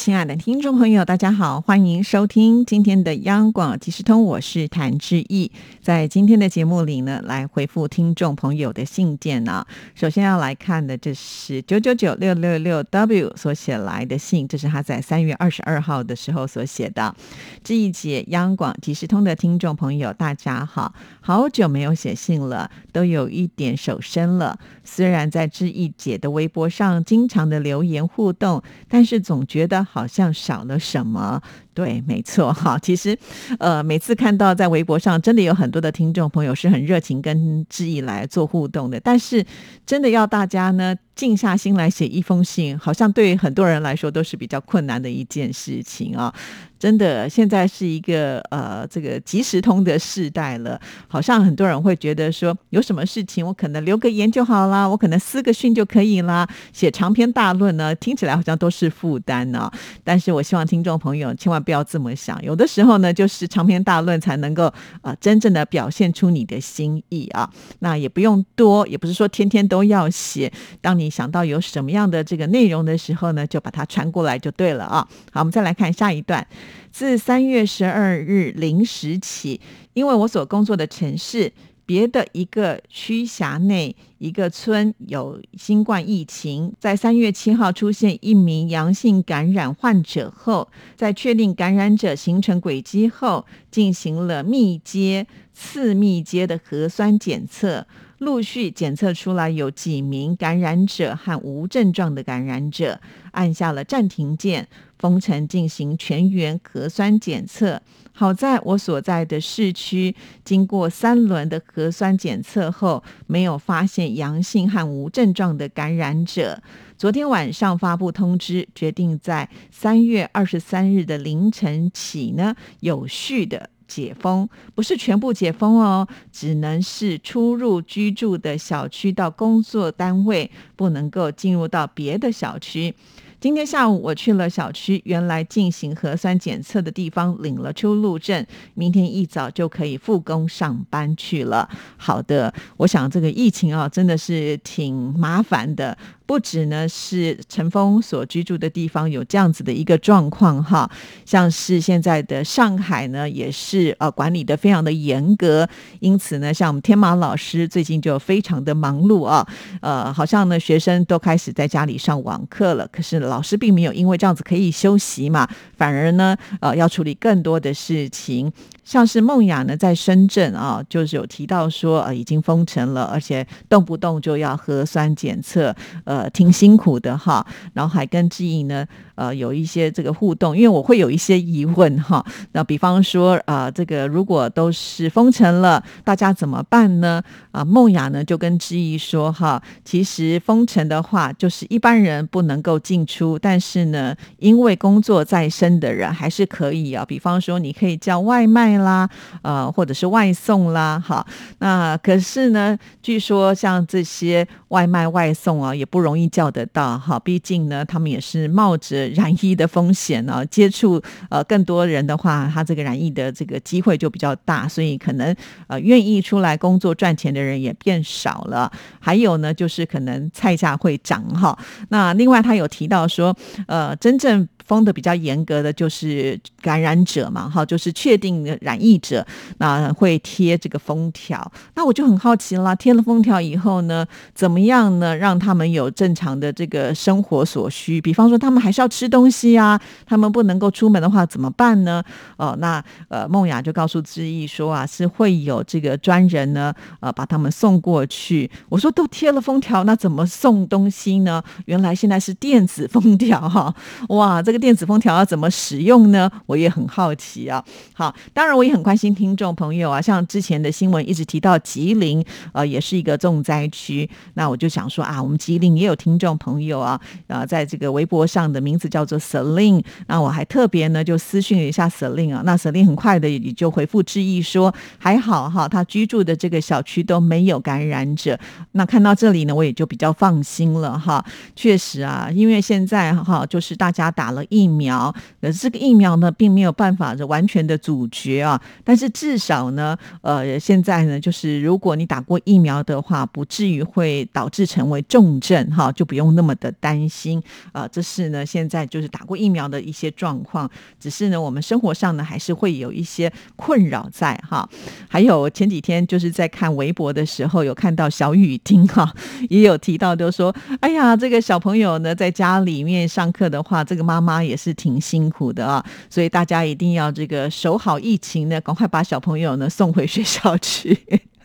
亲爱的听众朋友，大家好，欢迎收听今天的央广即时通，我是谭志毅。在今天的节目里呢，来回复听众朋友的信件呢。首先要来看的，这是九九九六六六 W 所写来的信，这是他在三月二十二号的时候所写的。志毅姐，央广即时通的听众朋友，大家好，好久没有写信了，都有一点手生了。虽然在志毅姐的微博上经常的留言互动，但是总觉得。好像少了什么。对，没错，哈，其实，呃，每次看到在微博上，真的有很多的听众朋友是很热情跟志毅来做互动的，但是真的要大家呢静下心来写一封信，好像对很多人来说都是比较困难的一件事情啊。真的，现在是一个呃这个即时通的时代了，好像很多人会觉得说，有什么事情我可能留个言就好啦，我可能私个讯就可以啦，写长篇大论呢，听起来好像都是负担呢。但是我希望听众朋友千万。不要这么想，有的时候呢，就是长篇大论才能够啊，真正的表现出你的心意啊。那也不用多，也不是说天天都要写。当你想到有什么样的这个内容的时候呢，就把它传过来就对了啊。好，我们再来看下一段。自三月十二日零时起，因为我所工作的城市。别的一个区辖内一个村有新冠疫情，在三月七号出现一名阳性感染患者后，在确定感染者形成轨迹后，进行了密接、次密接的核酸检测，陆续检测出来有几名感染者和无症状的感染者，按下了暂停键，封城进行全员核酸检测。好在我所在的市区，经过三轮的核酸检测后，没有发现阳性和无症状的感染者。昨天晚上发布通知，决定在三月二十三日的凌晨起呢，有序的解封，不是全部解封哦，只能是出入居住的小区到工作单位，不能够进入到别的小区。今天下午我去了小区原来进行核酸检测的地方，领了出入证，明天一早就可以复工上班去了。好的，我想这个疫情啊，真的是挺麻烦的。不止呢，是陈峰所居住的地方有这样子的一个状况哈，像是现在的上海呢，也是呃管理的非常的严格，因此呢，像我们天马老师最近就非常的忙碌啊，呃，好像呢学生都开始在家里上网课了，可是老师并没有因为这样子可以休息嘛，反而呢，呃，要处理更多的事情。像是梦雅呢，在深圳啊，就是有提到说，呃，已经封城了，而且动不动就要核酸检测，呃，挺辛苦的哈。然后还跟志毅呢。呃，有一些这个互动，因为我会有一些疑问哈。那比方说，啊，这个如果都是封城了，大家怎么办呢？啊，梦雅呢就跟志毅说哈，其实封城的话，就是一般人不能够进出，但是呢，因为工作在身的人还是可以啊。比方说，你可以叫外卖啦，呃，或者是外送啦，哈。那可是呢，据说像这些外卖外送啊，也不容易叫得到哈。毕竟呢，他们也是冒着染疫的风险呢，接触呃更多人的话，他这个染疫的这个机会就比较大，所以可能呃愿意出来工作赚钱的人也变少了。还有呢，就是可能菜价会涨哈。那另外他有提到说，呃，真正。封的比较严格的就是感染者嘛，哈，就是确定染疫者，那会贴这个封条。那我就很好奇了，贴了封条以后呢，怎么样呢？让他们有正常的这个生活所需，比方说他们还是要吃东西啊，他们不能够出门的话怎么办呢？哦，那呃，梦雅就告诉志毅说啊，是会有这个专人呢，呃，把他们送过去。我说都贴了封条，那怎么送东西呢？原来现在是电子封条哈，哇，这个。电子封条要怎么使用呢？我也很好奇啊。好，当然我也很关心听众朋友啊，像之前的新闻一直提到吉林，呃，也是一个重灾区。那我就想说啊，我们吉林也有听众朋友啊，呃，在这个微博上的名字叫做 Selin，那我还特别呢就私讯了一下 Selin 啊，那 Selin 很快的也就回复致意说还好哈，他居住的这个小区都没有感染者。那看到这里呢，我也就比较放心了哈。确实啊，因为现在哈，就是大家打了疫苗，呃，这个疫苗呢，并没有办法完全的阻绝啊。但是至少呢，呃，现在呢，就是如果你打过疫苗的话，不至于会导致成为重症哈，就不用那么的担心啊。这是呢，现在就是打过疫苗的一些状况。只是呢，我们生活上呢，还是会有一些困扰在哈。还有前几天就是在看微博的时候，有看到小雨丁哈，也有提到，就说，哎呀，这个。小朋友呢，在家里面上课的话，这个妈妈妈也是挺辛苦的啊，所以大家一定要这个守好疫情呢，赶快把小朋友呢送回学校去。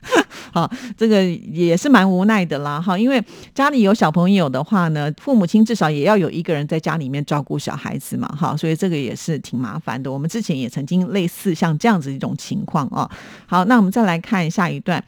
好，这个也是蛮无奈的啦，哈，因为家里有小朋友的话呢，父母亲至少也要有一个人在家里面照顾小孩子嘛，哈，所以这个也是挺麻烦的。我们之前也曾经类似像这样子一种情况啊。好，那我们再来看下一段。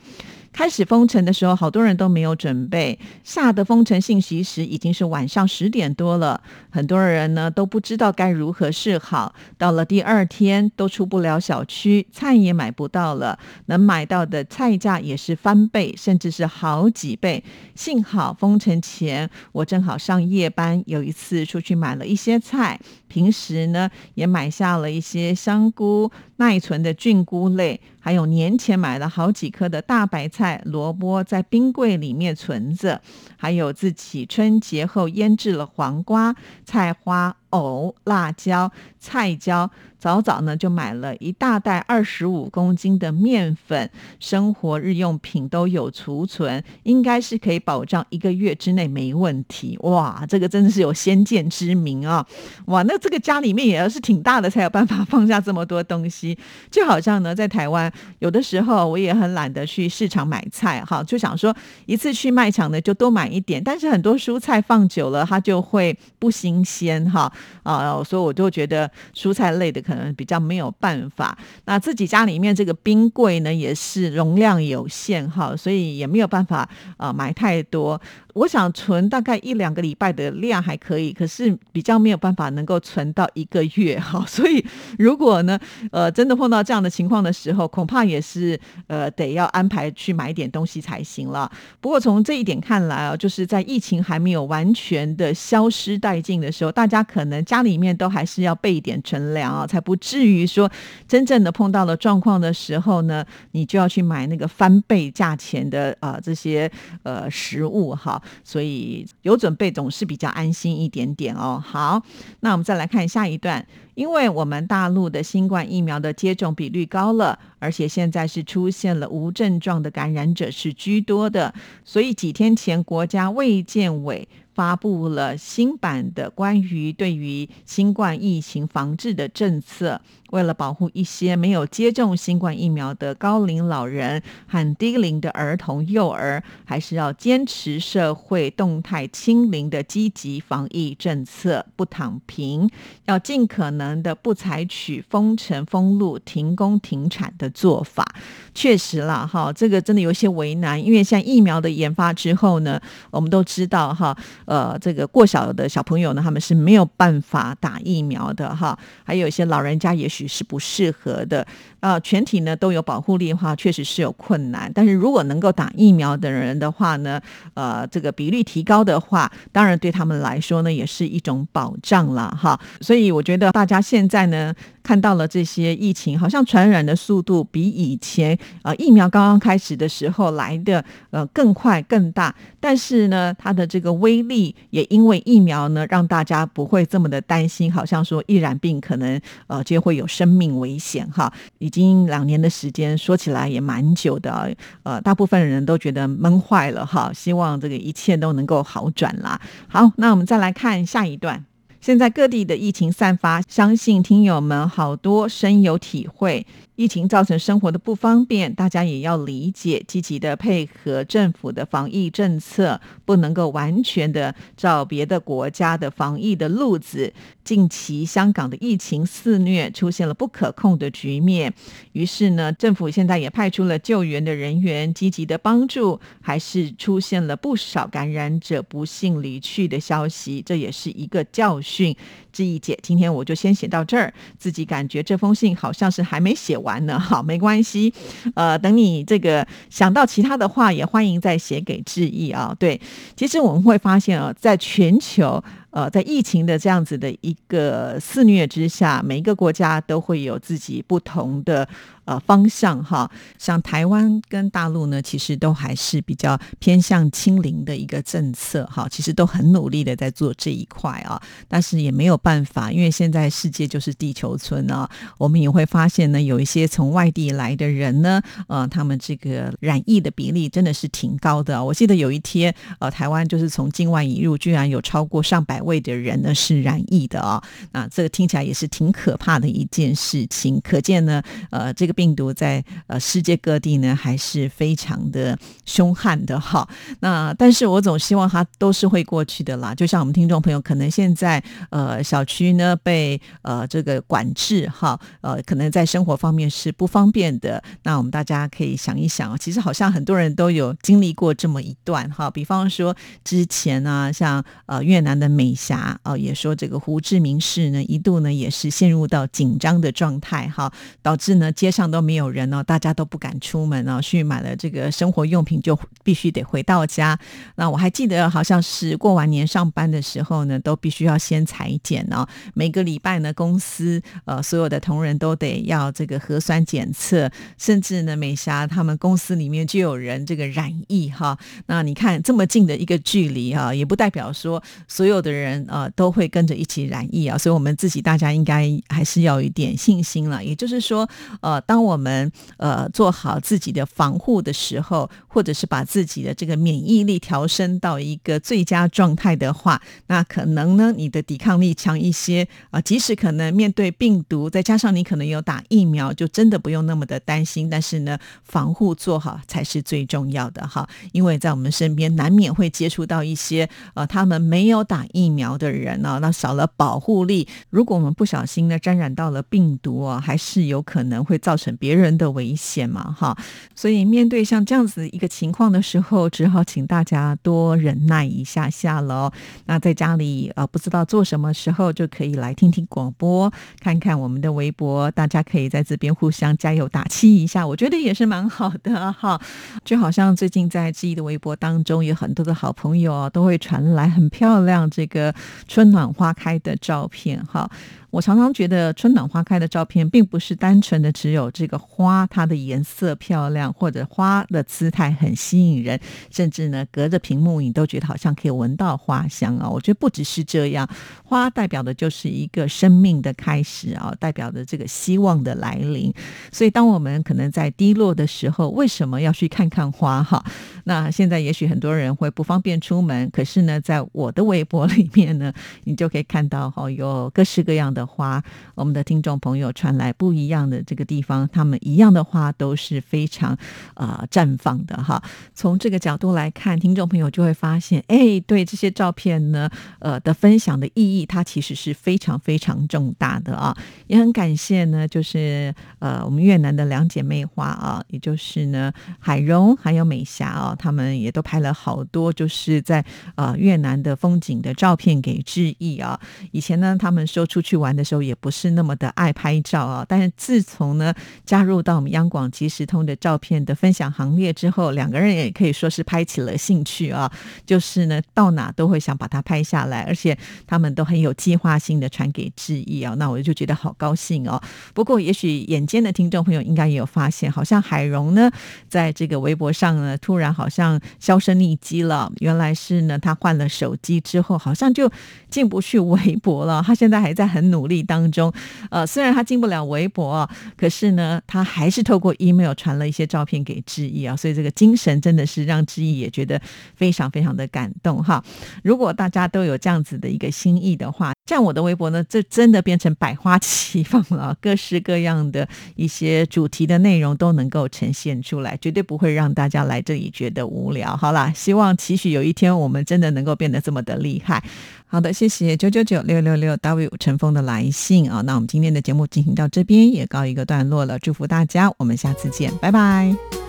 开始封城的时候，好多人都没有准备。下的封城信息时，已经是晚上十点多了。很多人呢都不知道该如何是好。到了第二天，都出不了小区，菜也买不到了。能买到的菜价也是翻倍，甚至是好几倍。幸好封城前，我正好上夜班，有一次出去买了一些菜。平时呢，也买下了一些香菇、耐存的菌菇类。还有年前买了好几颗的大白菜、萝卜，在冰柜里面存着。还有自己春节后腌制了黄瓜、菜花。藕、辣椒、菜椒，早早呢就买了一大袋二十五公斤的面粉，生活日用品都有储存，应该是可以保障一个月之内没问题。哇，这个真的是有先见之明啊！哇，那这个家里面也要是挺大的才有办法放下这么多东西。就好像呢，在台湾有的时候我也很懒得去市场买菜，哈，就想说一次去卖场呢就多买一点，但是很多蔬菜放久了它就会不新鲜，哈。啊，所以我就觉得蔬菜类的可能比较没有办法。那自己家里面这个冰柜呢，也是容量有限哈，所以也没有办法啊买太多。我想存大概一两个礼拜的量还可以，可是比较没有办法能够存到一个月哈。所以如果呢，呃，真的碰到这样的情况的时候，恐怕也是呃得要安排去买点东西才行了。不过从这一点看来啊，就是在疫情还没有完全的消失殆尽的时候，大家可能家里面都还是要备一点存粮啊，才不至于说真正的碰到了状况的时候呢，你就要去买那个翻倍价钱的啊这些呃食物哈。所以有准备总是比较安心一点点哦。好，那我们再来看下一段，因为我们大陆的新冠疫苗的接种比率高了，而且现在是出现了无症状的感染者是居多的，所以几天前国家卫健委。发布了新版的关于对于新冠疫情防治的政策。为了保护一些没有接种新冠疫苗的高龄老人和低龄的儿童、幼儿，还是要坚持社会动态清零的积极防疫政策，不躺平，要尽可能的不采取封城、封路、停工、停产的做法。确实啦，哈，这个真的有些为难，因为像疫苗的研发之后呢，我们都知道哈。呃，这个过小的小朋友呢，他们是没有办法打疫苗的哈，还有一些老人家也许是不适合的。啊，全体呢都有保护力的话，确实是有困难。但是如果能够打疫苗的人的话呢，呃，这个比例提高的话，当然对他们来说呢，也是一种保障了哈。所以我觉得大家现在呢，看到了这些疫情，好像传染的速度比以前呃疫苗刚刚开始的时候来的呃更快更大。但是呢，它的这个威力也因为疫苗呢，让大家不会这么的担心，好像说易染病可能呃就会有生命危险哈。已经两年的时间，说起来也蛮久的，呃，大部分人都觉得闷坏了哈，希望这个一切都能够好转啦。好，那我们再来看下一段。现在各地的疫情散发，相信听友们好多深有体会。疫情造成生活的不方便，大家也要理解，积极的配合政府的防疫政策，不能够完全的照别的国家的防疫的路子。近期香港的疫情肆虐，出现了不可控的局面，于是呢，政府现在也派出了救援的人员，积极的帮助，还是出现了不少感染者不幸离去的消息，这也是一个教训。志毅姐，今天我就先写到这儿，自己感觉这封信好像是还没写完完了。好，没关系，呃，等你这个想到其他的话，也欢迎再写给志毅啊。对，其实我们会发现啊，在全球。呃，在疫情的这样子的一个肆虐之下，每一个国家都会有自己不同的呃方向哈。像台湾跟大陆呢，其实都还是比较偏向清零的一个政策哈，其实都很努力的在做这一块啊。但是也没有办法，因为现在世界就是地球村啊。我们也会发现呢，有一些从外地来的人呢，呃，他们这个染疫的比例真的是挺高的。我记得有一天，呃，台湾就是从境外引入，居然有超过上百。位的人呢是染疫的啊，那这个听起来也是挺可怕的一件事情。可见呢，呃，这个病毒在呃世界各地呢还是非常的凶悍的哈。那但是我总希望它都是会过去的啦。就像我们听众朋友，可能现在呃小区呢被呃这个管制哈，呃可能在生活方面是不方便的。那我们大家可以想一想，其实好像很多人都有经历过这么一段哈。比方说之前呢，像呃越南的美。霞啊，也说这个胡志明市呢，一度呢也是陷入到紧张的状态哈，导致呢街上都没有人哦，大家都不敢出门哦，去买了这个生活用品就必须得回到家。那我还记得好像是过完年上班的时候呢，都必须要先裁剪哦，每个礼拜呢公司呃所有的同仁都得要这个核酸检测，甚至呢美霞他们公司里面就有人这个染疫哈。那你看这么近的一个距离哈，也不代表说所有的。人呃都会跟着一起染疫啊，所以我们自己大家应该还是要有一点信心了。也就是说，呃，当我们呃做好自己的防护的时候，或者是把自己的这个免疫力调升到一个最佳状态的话，那可能呢你的抵抗力强一些啊。即使可能面对病毒，再加上你可能有打疫苗，就真的不用那么的担心。但是呢，防护做好才是最重要的哈，因为在我们身边难免会接触到一些呃他们没有打疫。疫苗的人呢，那少了保护力。如果我们不小心呢，沾染到了病毒啊，还是有可能会造成别人的危险嘛，哈。所以面对像这样子一个情况的时候，只好请大家多忍耐一下下了。那在家里啊，不知道做什么时候，就可以来听听广播，看看我们的微博，大家可以在这边互相加油打气一下，我觉得也是蛮好的哈。就好像最近在志毅的微博当中，有很多的好朋友都会传来很漂亮这个。个春暖花开的照片，哈。我常常觉得春暖花开的照片，并不是单纯的只有这个花它的颜色漂亮，或者花的姿态很吸引人，甚至呢隔着屏幕你都觉得好像可以闻到花香啊！我觉得不只是这样，花代表的就是一个生命的开始啊，代表着这个希望的来临。所以当我们可能在低落的时候，为什么要去看看花？哈，那现在也许很多人会不方便出门，可是呢，在我的微博里面呢，你就可以看到哈，有各式各样的。花，我们的听众朋友传来不一样的这个地方，他们一样的花都是非常啊绽放的哈。从这个角度来看，听众朋友就会发现，哎，对这些照片呢，呃的分享的意义，它其实是非常非常重大的啊。也很感谢呢，就是呃我们越南的两姐妹花啊，也就是呢海荣还有美霞啊，他们也都拍了好多就是在呃越南的风景的照片给致意啊。以前呢，他们说出去玩。玩的时候也不是那么的爱拍照啊，但是自从呢加入到我们央广即时通的照片的分享行列之后，两个人也可以说是拍起了兴趣啊，就是呢到哪都会想把它拍下来，而且他们都很有计划性的传给志毅啊，那我就觉得好高兴哦。不过也许眼尖的听众朋友应该也有发现，好像海荣呢在这个微博上呢突然好像销声匿迹了，原来是呢他换了手机之后，好像就进不去微博了，他现在还在很努。努力当中，呃，虽然他进不了微博，可是呢，他还是透过 email 传了一些照片给志毅啊，所以这个精神真的是让志毅也觉得非常非常的感动哈。如果大家都有这样子的一个心意的话，这样我的微博呢，这真的变成百花齐放了，各式各样的一些主题的内容都能够呈现出来，绝对不会让大家来这里觉得无聊。好啦，希望期许有一天我们真的能够变得这么的厉害。好的，谢谢九九九六六六 W 陈峰的来信啊，那我们今天的节目进行到这边也告一个段落了，祝福大家，我们下次见，拜拜。